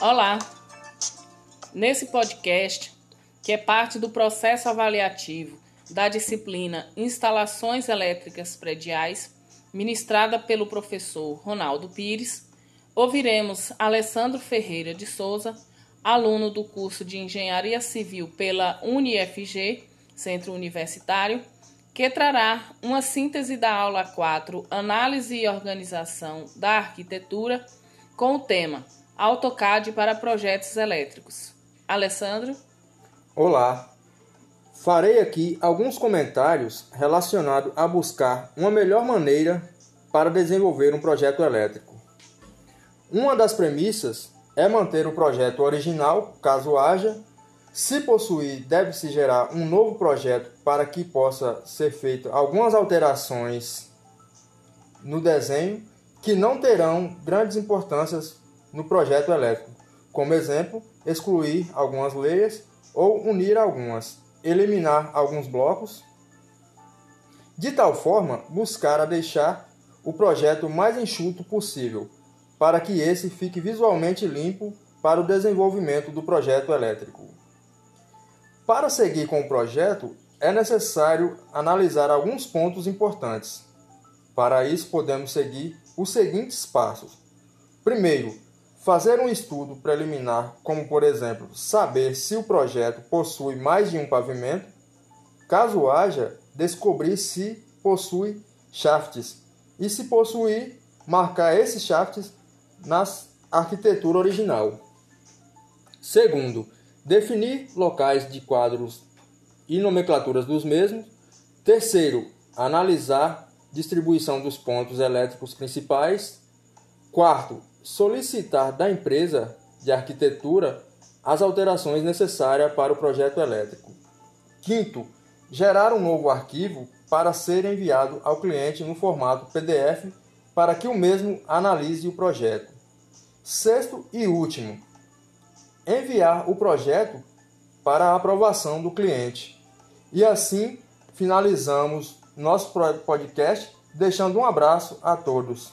Olá! Nesse podcast, que é parte do processo avaliativo da disciplina Instalações Elétricas Prediais, ministrada pelo professor Ronaldo Pires, ouviremos Alessandro Ferreira de Souza, aluno do curso de Engenharia Civil pela UniFG, Centro Universitário, que trará uma síntese da aula 4, Análise e Organização da Arquitetura, com o tema AutoCAD para projetos elétricos. Alessandro? Olá! Farei aqui alguns comentários relacionados a buscar uma melhor maneira para desenvolver um projeto elétrico. Uma das premissas é manter o projeto original, caso haja. Se possuir, deve-se gerar um novo projeto para que possa ser feito algumas alterações no desenho que não terão grandes importâncias no projeto elétrico. Como exemplo, excluir algumas leias ou unir algumas, eliminar alguns blocos, de tal forma buscar a deixar o projeto mais enxuto possível, para que esse fique visualmente limpo para o desenvolvimento do projeto elétrico. Para seguir com o projeto, é necessário analisar alguns pontos importantes. Para isso, podemos seguir os seguintes passos. Primeiro, Fazer um estudo preliminar, como por exemplo, saber se o projeto possui mais de um pavimento, caso haja, descobrir se possui shafts e se possuir, marcar esses shafts na arquitetura original. Segundo, definir locais de quadros e nomenclaturas dos mesmos. Terceiro, analisar distribuição dos pontos elétricos principais. Quarto, solicitar da empresa de arquitetura as alterações necessárias para o projeto elétrico. Quinto, gerar um novo arquivo para ser enviado ao cliente no formato PDF para que o mesmo analise o projeto. Sexto e último, enviar o projeto para a aprovação do cliente. E assim finalizamos nosso podcast, deixando um abraço a todos.